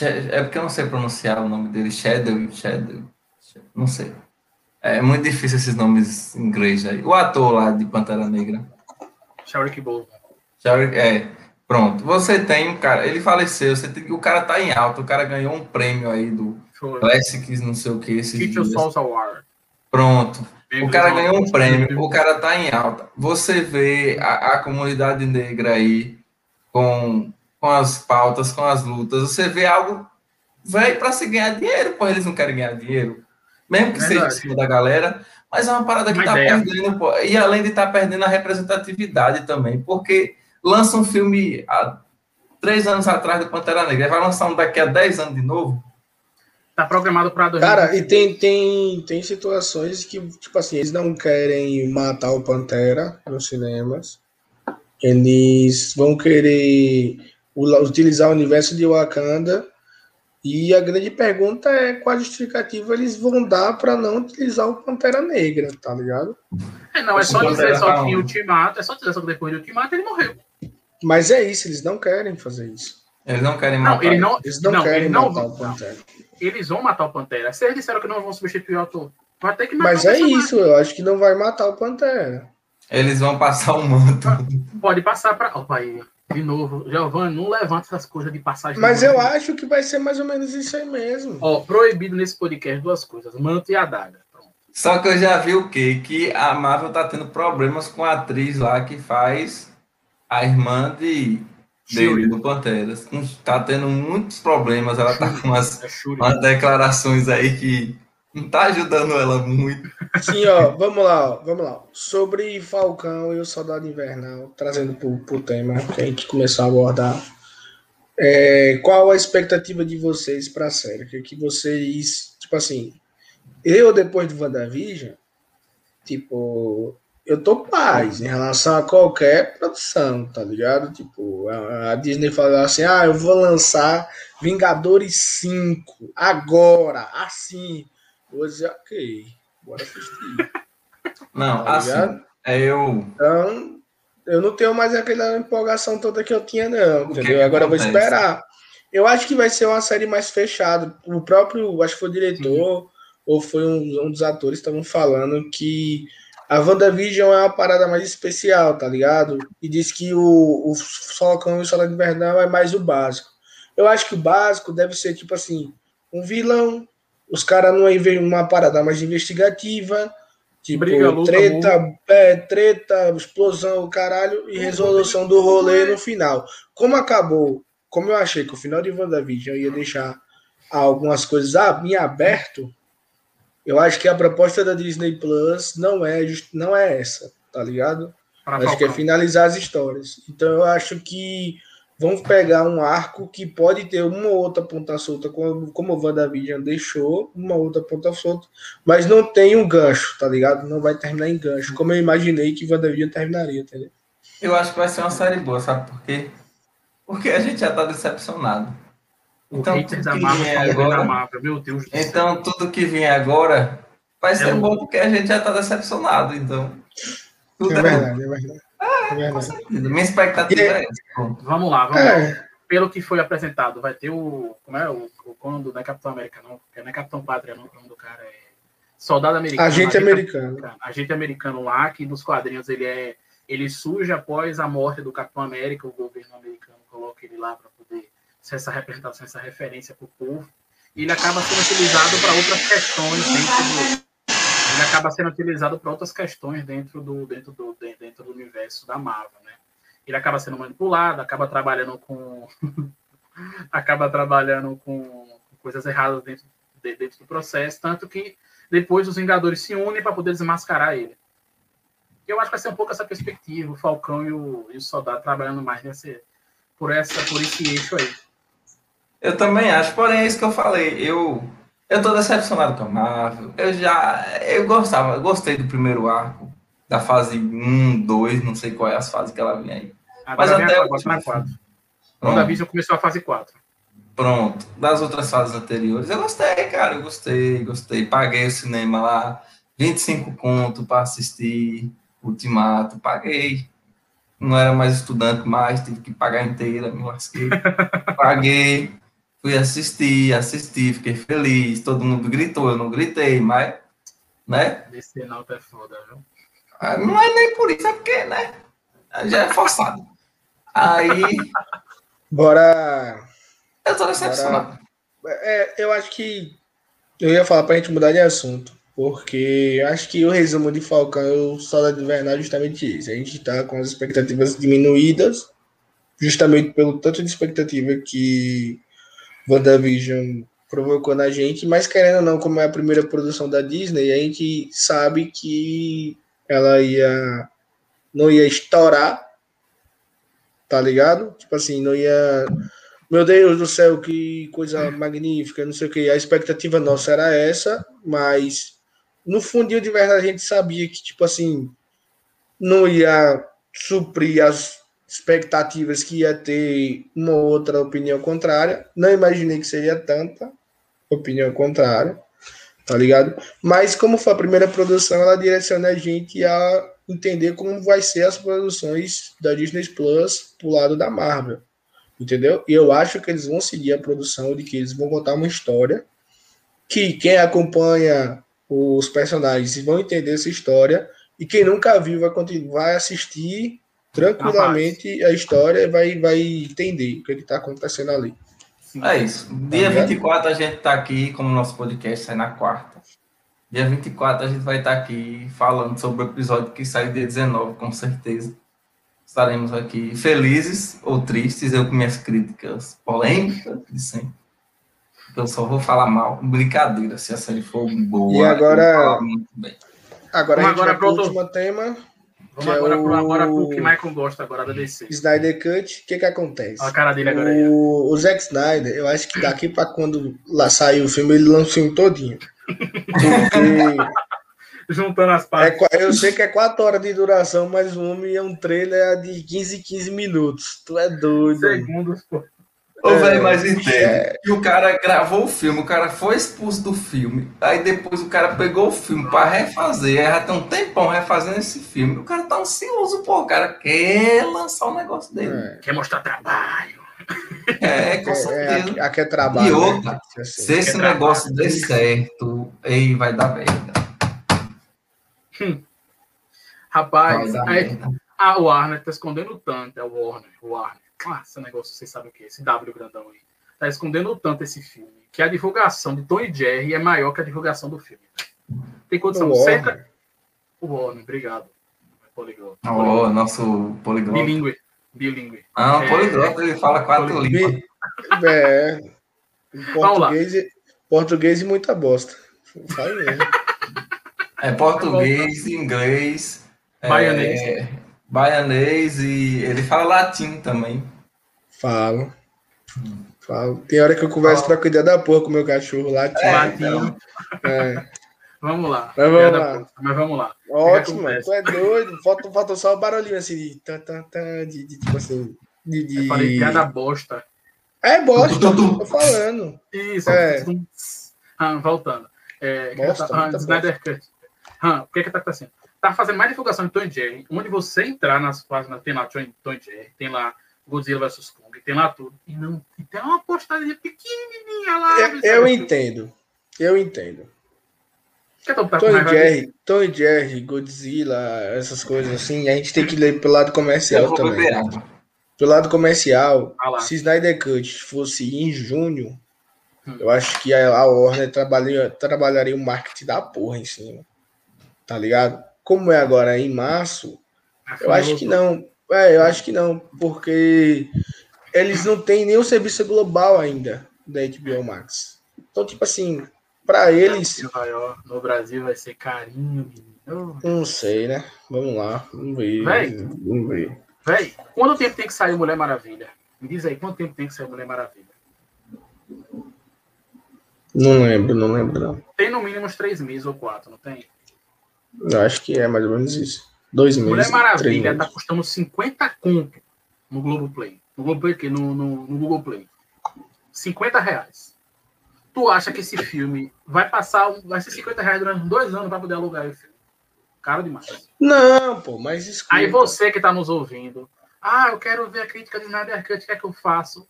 É porque eu não sei pronunciar o nome dele. Shadow, Shadow. Não sei. É muito difícil esses nomes em inglês aí. O ator lá de Pantera Negra. Sharik Bowl. É. Pronto. Você tem um cara. Ele faleceu. Você tem, o cara tá em alta. O cara ganhou um prêmio aí do Classics, não sei o que. Teacher Souls Award. Pronto. O cara ganhou um prêmio, o cara tá em alta. Você vê a, a comunidade negra aí com, com as pautas, com as lutas, você vê algo velho para se ganhar dinheiro, pô, eles não querem ganhar dinheiro. Mesmo que Verdade. seja em cima da galera, mas é uma parada que uma tá ideia. perdendo, pô, e além de estar tá perdendo a representatividade também, porque lança um filme há três anos atrás do Pantera Negra, vai lançar um daqui a dez anos de novo, Tá programado para Cara, e tem, tem, tem situações que, tipo assim, eles não querem matar o Pantera nos cinemas. Eles vão querer utilizar o universo de Wakanda. E a grande pergunta é qual justificativa eles vão dar para não utilizar o Pantera Negra, tá ligado? É, não, é só dizer só que o Ultimato, é só dizer só que depois do Ultimato ele morreu. Mas é isso, eles não querem fazer isso. Eles não querem matar. Não, ele não, eles não, não querem matar não, o Pantera. Não eles vão matar o Pantera. Se eles disseram que não vão substituir o ator, vai ter que matar Mas é isso, eu acho que não vai matar o Pantera. Eles vão passar o manto. Pode passar para. Opa, aí. De novo, Giovanni, não levanta essas coisas de passagem. Mas eu acho que vai ser mais ou menos isso aí mesmo. Ó, proibido nesse podcast duas coisas: manto e adaga. Pronto. Só que eu já vi o quê? Que a Marvel tá tendo problemas com a atriz lá que faz a irmã de dele, do Panteras. Tá tendo muitos problemas, ela tá com umas, é umas declarações aí que não tá ajudando ela muito. Sim, ó, vamos lá, ó, vamos lá. Sobre Falcão e o Soldado Invernal, trazendo pro, pro tema que a gente começou a abordar. É, qual a expectativa de vocês para a série? Que, que vocês, tipo assim, eu depois de WandaVision, tipo, eu tô paz em relação a qualquer produção, tá ligado? Tipo, a, Disney falou assim: ah, eu vou lançar Vingadores 5 agora, assim. Eu vou dizer, ok, bora assistir. Não, tá assim, é eu. Então, eu não tenho mais aquela empolgação toda que eu tinha, não, entendeu? Agora eu vou esperar. Eu acho que vai ser uma série mais fechada. O próprio, acho que foi o diretor, Sim. ou foi um, um dos atores, estavam falando que a WandaVision é uma parada mais especial, tá ligado? E diz que o, o Falcão e o Soldado Invernal é mais o básico. Eu acho que o básico deve ser, tipo assim, um vilão, os caras não vêm uma parada mais investigativa, Tipo, Briga, luta, treta, é, treta, explosão, caralho, e resolução do rolê no final. Como acabou, como eu achei que o final de WandaVision ia deixar algumas coisas em aberto, eu acho que a proposta da Disney Plus não é, não é essa, tá ligado? acho que é finalizar as histórias. Então eu acho que vamos pegar um arco que pode ter uma outra ponta solta, como, como o WandaVision deixou, uma outra ponta solta, mas não tem um gancho, tá ligado? Não vai terminar em gancho, como eu imaginei que WandaVision terminaria, entendeu? Eu acho que vai ser uma série boa, sabe por quê? Porque a gente já tá decepcionado. Então, tudo que Marvel, agora, Marvel, meu Deus então, tudo que vem agora vai ser é bom porque a gente já tá decepcionado, então. Tudo é, é verdade, é verdade. Minha expectativa é essa. Vamos lá, vamos é. lá. Pelo que foi apresentado, vai ter o. Como é? O, o quando não é Capitão América, não. Não é Capitão Pátria, não. O nome do cara é. Soldado americano. Agente, agente americano. americano. Agente americano lá, que nos quadrinhos ele é. Ele surge após a morte do Capitão América, o governo americano coloca ele lá para essa representação, essa referência para o povo. Ele acaba sendo utilizado para outras questões dentro do, ele acaba sendo utilizado para outras questões dentro do, dentro, do, dentro do universo da Marvel, né? Ele acaba sendo manipulado, acaba trabalhando com acaba trabalhando com coisas erradas dentro, dentro do processo, tanto que depois os Vingadores se unem para poder desmascarar ele. Eu acho que vai ser um pouco essa perspectiva, o Falcão e o, e o Soldado trabalhando mais nesse, por, essa, por esse eixo aí. Eu também acho, porém é isso que eu falei. Eu eu tô decepcionado com a Marvel. Eu já. Eu gostava, eu gostei do primeiro arco, da fase 1, 2, não sei qual é as fases que ela vem aí. Agora Mas até agora na 4. Quando a Vision começou a fase 4. Pronto. Das outras fases anteriores, eu gostei, cara. Eu gostei, gostei. Paguei o cinema lá, 25 conto para assistir Ultimato, paguei. Não era mais estudante mais, tive que pagar inteira, me lasquei. paguei. Fui assistir, assisti, fiquei feliz, todo mundo gritou, eu não gritei, mas, né? Descer não é foda, viu? Ah, não é nem por isso, é porque, né? Já é forçado. Aí. Bora. Eu tô decepcionado. Bora... É, eu acho que. Eu ia falar pra gente mudar de assunto. Porque acho que o resumo de Falcão e o de Invernal é justamente isso. A gente tá com as expectativas diminuídas, justamente pelo tanto de expectativa que WandaVision provocou na gente, mas querendo ou não, como é a primeira produção da Disney, a gente sabe que ela ia não ia estourar, tá ligado? Tipo assim, não ia meu Deus do céu, que coisa magnífica, não sei o que. A expectativa nossa era essa, mas no fundinho de verdade a gente sabia que, tipo assim, não ia suprir as expectativas que ia ter uma outra opinião contrária. Não imaginei que seria tanta opinião contrária, tá ligado? Mas como foi a primeira produção, ela direciona a gente a entender como vai ser as produções da Disney Plus pro lado da Marvel. Entendeu? E eu acho que eles vão seguir a produção de que eles vão contar uma história que quem acompanha os personagens vão entender essa história e quem nunca viu vai, vai assistir tranquilamente a história vai, vai entender o que é está acontecendo ali. É isso. Dia tá 24 a gente está aqui, como nosso podcast sai na quarta. Dia 24 a gente vai estar tá aqui falando sobre o episódio que sai dia 19, com certeza. Estaremos aqui felizes ou tristes, eu com minhas críticas polêmicas de sempre. Eu só vou falar mal. Brincadeira, se a série for boa. E agora. Agora a gente agora vai para o último tema Vamos agora, é o... agora pro que Michael gosta agora da DC. Snyder Cut, o que que acontece? Olha a cara dele agora. O, o Zack Snyder, eu acho que daqui para quando lá sair o filme, ele lança o filme todinho. Porque... Juntando as partes. É, eu sei que é 4 horas de duração, mas o homem é um trailer de 15 15 minutos. Tu é doido. Segundos, pô. Ô, é, velho, mas entende. É... E o cara gravou o filme, o cara foi expulso do filme. Aí depois o cara pegou o filme pra refazer. Aí já tem um tempão refazendo esse filme. O cara tá ansioso, pô. O cara quer lançar o negócio dele. É. Quer mostrar trabalho. É, com é, é, certeza. Aqui é trabalho. E né? outra, né? se esse negócio der certo, aí vai dar merda. Hum. Rapaz, aí, a Warner tá escondendo tanto. É o Warner, o Warner ah, esse negócio, vocês sabem o que é, esse W grandão aí. Tá escondendo tanto esse filme que a divulgação de Tom e Jerry é maior que a divulgação do filme. Tem condição. Senta, O homem, obrigado. Poliglota. Oh, nosso poliglota. Bilingue. Bilingue. Ah, é, poliglota, ele fala quatro línguas. É. Português, e, português e muita bosta. Fala mesmo. É português, inglês. Baianês. É, baianês e ele fala latim também. Falo. Falo. Tem hora que eu converso pra cuidar da porra com meu cachorro latim. É, então. é. Vamos lá. Mas vamos lá. Mas vamos lá. Ótimo, tu é doido. Falta, falta só o barulhinho assim de, de, de tipo assim. De, de... Eu falei piada bosta. É bosta, tô falando. Isso, é. ah, voltando. É, bosta, tá, ah, Snyder Cut. Ah, o que é que tá acontecendo? Tá fazendo mais divulgação de Tom Jerry, onde você entrar nas páginas, tem lá Tom Jerry, tem lá Godzilla vs Kong, tem lá tudo. E não e tem uma postagem pequenininha lá. Eu, eu entendo. Eu entendo. Tom Jerry, Tom Jerry, Godzilla, essas coisas assim, a gente tem que ler pelo lado comercial também. Pelo lado comercial, ah se Snyder Cut fosse em junho, hum. eu acho que a, Warner trabalharia, trabalharia o marketing da porra em cima. Tá ligado? Como é agora em março, eu acho que não. É, eu acho que não, porque eles não têm nenhum serviço global ainda da HBO Max. Então, tipo assim, para eles. No Brasil vai ser carinho, menino. Não sei, né? Vamos lá, vamos ver. Véi, vamos ver. Véi, quanto tempo tem que sair Mulher Maravilha? Me diz aí, quanto tempo tem que sair Mulher Maravilha? Não lembro, não lembro, não. Tem no mínimo uns três meses ou quatro, não tem? Eu acho que é mais ou menos isso. Dois meses. Mulher Maravilha tá custando 50 conto no Globoplay. No Globoplay no, no, no Google Play. 50 reais. Tu acha que esse filme vai passar, vai ser 50 reais durante dois anos para poder alugar esse filme? Caro demais. Não, pô, mas escuta. Aí você que tá nos ouvindo, ah, eu quero ver a crítica de Snyder Cut, o que é que eu faço?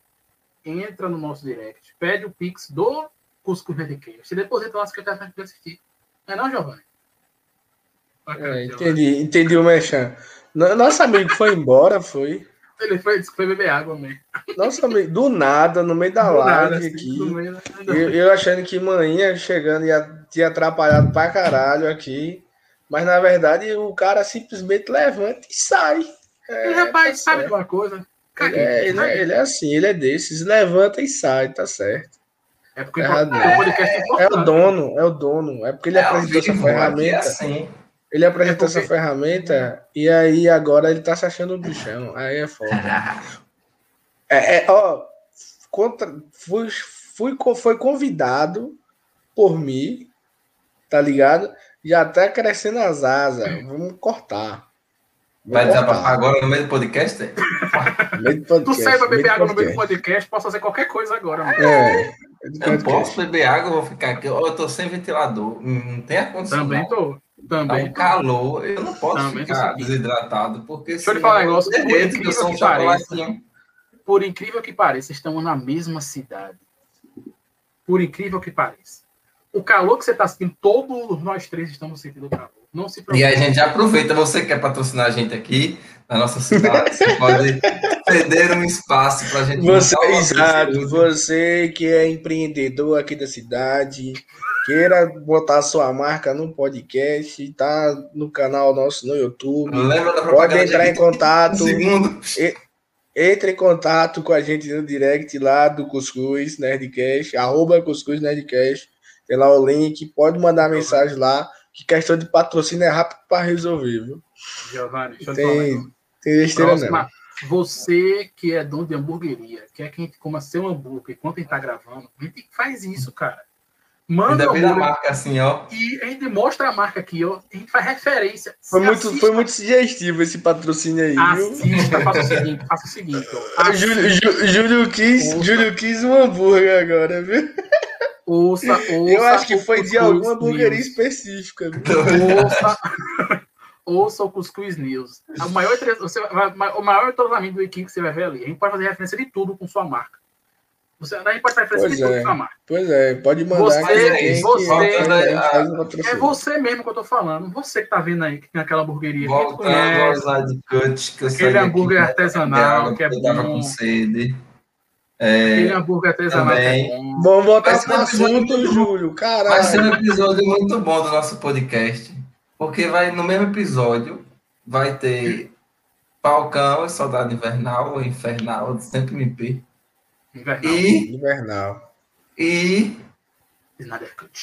Entra no nosso direct, pede o pix do Cusco Redicast, se deposita lá que eu quero assistir. Não é não, Giovanni? É, entendi, entendi o Mechan. Nosso amigo foi embora, foi. Ele foi, foi beber água mesmo. Nossa, amigo, do nada, no meio da do live nada, aqui. Meio... Eu, eu, achando que manhã chegando ia ter atrapalhado pra caralho aqui. Mas na verdade o cara simplesmente levanta e sai. É, rapaz, tá sabe de uma coisa? Ele é, ele, é, ele é assim, ele é desses, levanta e sai, tá certo. É porque é, o podcast é, é o dono, é o dono. É porque ele é apresentou essa ferramenta. Assim. Ele apresentou é porque... essa ferramenta e aí agora ele tá se achando um bichão. Aí é foda. é, é, ó, contra, fui, fui, foi convidado por mim, tá ligado? Já tá crescendo as asas. Vamos cortar. Vai desabafar agora no meio do podcast? meio do podcast tu sai pra beber água no meio do podcast, posso fazer qualquer coisa agora. Mano. É. Eu posso beber água, vou ficar aqui. Eu tô sem ventilador, não tem ar-condicionado. Também tô. Também. Tá um calor, eu não posso Também ficar desidratado, porque. Deixa eu te falar um negócio. Por incrível, que, que pareça, por incrível que pareça, estamos na mesma cidade. Por incrível que pareça. O calor que você está sentindo, todos nós três estamos sentindo calor. Não se preocupe. E a gente já aproveita, você que quer patrocinar a gente aqui na nossa cidade, você pode ceder um espaço para a gente. Você, exato, você que é empreendedor aqui da cidade, queira botar sua marca no podcast, tá no canal nosso no YouTube. Pode entrar em contato. Segundo. Entre em contato com a gente no direct lá do Cuscuz Nerdcast, arroba Cuscuz Nerdcast. Tem lá o link, pode mandar mensagem lá, que questão de patrocínio é rápido para resolver, viu? Giovanni, deixa tem, eu falar. Tem besteira Próxima, não. Você que é dono de hamburgueria, quer que a gente coma seu hambúrguer enquanto a gente tá gravando, a gente faz isso, cara. Manda Ainda a marca assim, ó. E a gente mostra a marca aqui, ó. A gente faz referência. Foi, muito, foi muito sugestivo esse patrocínio aí, assista, faça o seguinte, faça o seguinte, ó. Júlio, Júlio, quis, Júlio quis um hambúrguer agora, viu? Ouça, ouça Eu acho que foi de alguma hamburgueria específica. Ouça, ouça o Cuscuz News. O maior, você vai, o maior entrosamento do equipe que você vai ver ali. A gente pode fazer referência de tudo com sua marca. Você, daí pode estar pois é. Pois é, pode mandar. Você, você, é você mesmo que eu tô falando. Você que tá vendo aí que tem aquela hamburgueria. Voltando aos cut, que eu Aquele hambúrguer artesanal que é bom. com sede. É, Aquele hambúrguer artesanal também. que é bom. Vamos voltar para o assunto, Júlio. Caralho. Vai ser um episódio muito bom do nosso podcast. Porque vai no mesmo episódio, vai ter Falcão, Soldado Invernal, ou Infernal, sempre me perco. Invernal. E, Invernal. E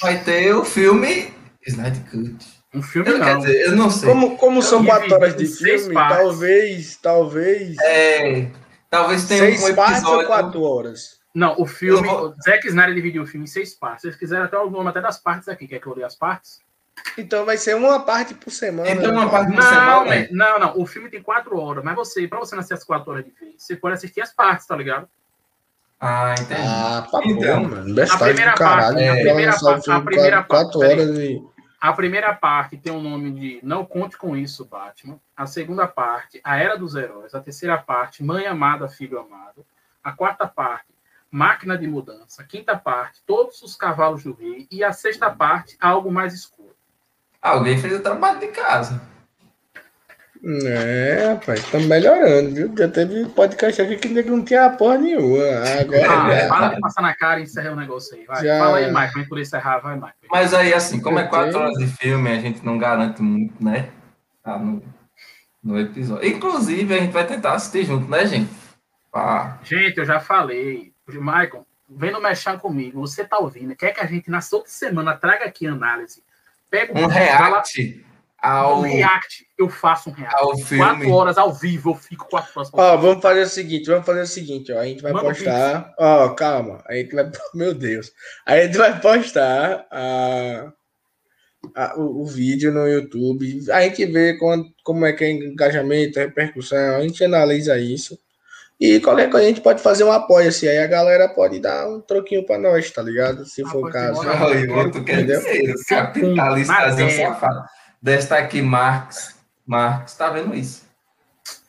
vai ter o filme Snyder Cut. Um filme eu, não. Dizer, eu não sei. Como, como são quatro horas de filme, partes. talvez, talvez. É, talvez tenha seis um episódio. partes ou quatro horas. Não, o filme. Vou... O Zack Snyder dividiu o filme em seis partes. Se vocês quiserem até o nome até das partes aqui. Quer que eu leia as partes? Então vai ser uma parte por semana. Então uma parte por não, semana. Né? Não, não. O filme tem quatro horas. Mas você, pra você nascer as quatro horas de vez, você pode assistir as partes, tá ligado? Ah, entendi. Ah, tá então, bom, mano. A primeira caralho, parte, é, a primeira parte, a primeira quatro, parte, horas e... A primeira parte tem o nome de Não Conte Com Isso, Batman. A segunda parte, A Era dos Heróis. A terceira parte, Mãe Amada, Filho Amado. A quarta parte, Máquina de Mudança. A quinta parte, Todos os Cavalos do Rei. E a sexta parte, Algo Mais Escuro. Alguém fez o trabalho de casa. É, rapaz, estamos melhorando, viu? Já teve podcast aqui que não tinha porra nenhuma. Agora. Ah, já... Fala de passar na cara e encerra o negócio aí. Vai. Já... Fala aí, Mike, vem por encerrar, vai, Mike. Mas aí, assim, como é quatro horas de filme, a gente não garante muito, né? Tá no, no episódio. Inclusive, a gente vai tentar assistir junto, né, gente? Ah. Gente, eu já falei. Michael, vem no Mexer comigo. Você tá ouvindo? Quer que a gente, na outra semana, traga aqui análise? Pega um react ao. Um react, eu faço um react. Ao filme. Quatro horas ao vivo, eu fico quatro horas. Ó, vamos fazer o seguinte, vamos fazer o seguinte, ó. A gente vai Manda postar. Ó, calma. A gente vai. Meu Deus. A gente vai postar a, a, o, o, vídeo no YouTube. A gente vê quando, como é que é engajamento, repercussão. A gente analisa isso. E qualquer coisa a gente pode fazer um apoio, assim, aí a galera pode dar um troquinho pra nós, tá ligado? Se for o caso. Não, outro quer dizer, capitalista safado. Deve estar aqui Marx. Marx, tá vendo isso?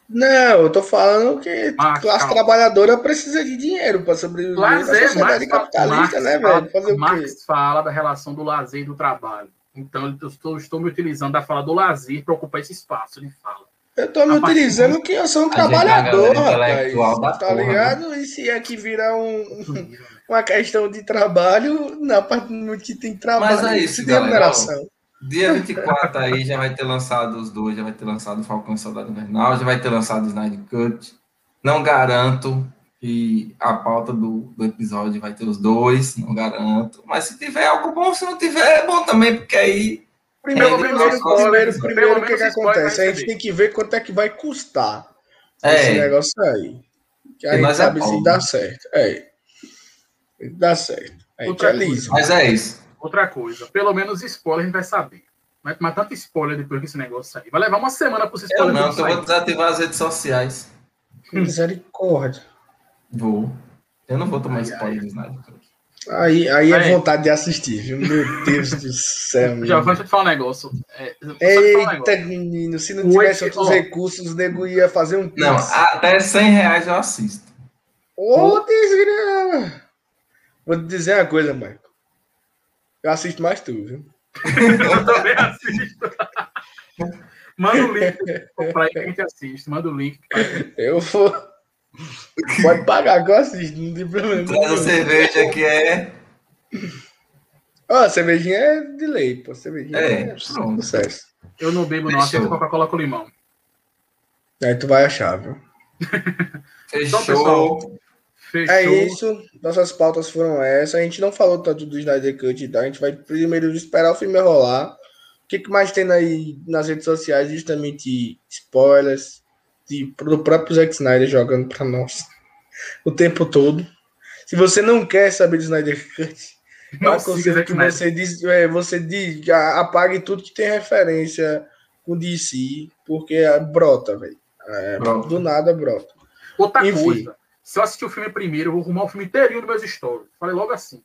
Não, eu tô falando que Marx, classe calma. trabalhadora precisa de dinheiro para sobreviver lazer, na sociedade Marx, capitalista, Marx, né, velho? Fazer o Marx fala da relação do lazer e do trabalho. Então, eu estou, estou me utilizando da fala do lazer para ocupar esse espaço de fala. Eu tô me a utilizando que eu sou um trabalhador, rapaz. Tá ligado? E se aqui virar um, uma questão de trabalho, na parte que tem trabalho, Mas é isso, tem remuneração. Dia 24 aí já vai ter lançado os dois, já vai ter lançado Falcão e Soldado Invernal, já vai ter lançado o Snyder Cut. Não garanto que a pauta do, do episódio vai ter os dois, não garanto. Mas se tiver algo bom, se não tiver, é bom também, porque aí. Primeiro, primeiro, primeiro, primeiro, o que, que acontece? A gente tem que ver quanto é que vai custar é. esse negócio aí. Que a gente sabe é se dá certo. É. Dá certo. É. Mas é isso. Outra coisa, pelo menos spoiler a gente vai saber. Vai tomar tanto spoiler depois que esse negócio sair. Vai levar uma semana para esse spoiler. Eu não, eu vou desativar as redes sociais. Misericórdia. Vou. Eu não vou tomar ai, spoiler de nada. Aí, aí é vontade de assistir, viu? Meu Deus do céu. Já vou te falar um negócio. É, Eita, um negócio. menino, se não tivesse outros recursos, o nego ia fazer um. Não, até 100 reais eu assisto. Ô, oh, desgrama! Vou te dizer uma coisa, Michael. Eu assisto mais tu, viu? eu também assisto. Manda o link pra aí que a gente assiste. Manda o link. Eu vou. Pode pagar que eu assisto, não tem problema. Traz a cerveja que é. Ó, oh, cervejinha é de lei, pô. Cervejinha é, é sucesso. Eu não bebo, não. Aceito Coca-Cola com limão. Aí tu vai achar, viu? Fechou. Então, pessoal, Fechou. É isso. Nossas pautas foram essas. A gente não falou tanto do Snyder Cut e tal. A gente vai primeiro esperar o filme rolar. O que, que mais tem aí nas redes sociais? Justamente spoilers de, do próprio Zack Snyder jogando para nós o tempo todo. Se você não quer saber do Snyder Cut, eu aconselho que você, diz, é, você diz, apague tudo que tem referência com DC, porque é, brota, velho. É, do nada brota. Outra Enfim, coisa se eu assistir o filme primeiro, eu vou arrumar o filme inteirinho dos meus stories. Falei logo assim.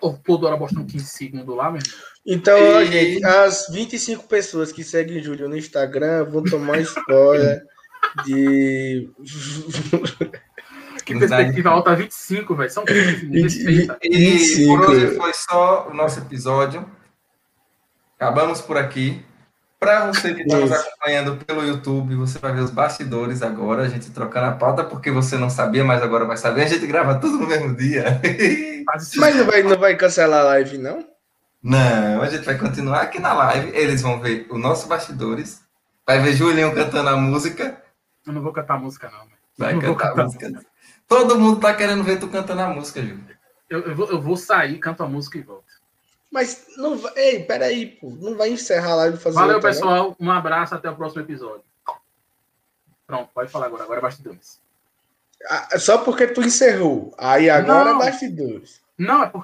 O Podora bostando 15 segundos lá, mesmo. Então, e... gente, as 25 pessoas que seguem Júlio no Instagram vão tomar spoiler de. que perspectiva alta 25, velho. São 15, respeita. E por hoje foi só o nosso episódio. Acabamos por aqui. Para você que está nos acompanhando pelo YouTube, você vai ver os bastidores agora, a gente trocando a pauta, porque você não sabia, mas agora vai saber. A gente grava tudo no mesmo dia. mas não vai, não vai cancelar a live, não? Não, a gente vai continuar aqui na live. Eles vão ver os nossos bastidores. Vai ver Julinho cantando a música. Eu não vou cantar música, não. Vai cantar, cantar, a música. música. Todo mundo tá querendo ver tu cantando a música, Júlio. Eu, eu, vou, eu vou sair, canto a música e volto. Mas não vai. Ei, peraí, pô. Não vai encerrar a live fazer. Valeu, outra, pessoal. Né? Um abraço, até o próximo episódio. Pronto, pode falar agora. Agora é bastidores. Ah, só porque tu encerrou. Aí agora é não. é bastidores. Não, é porque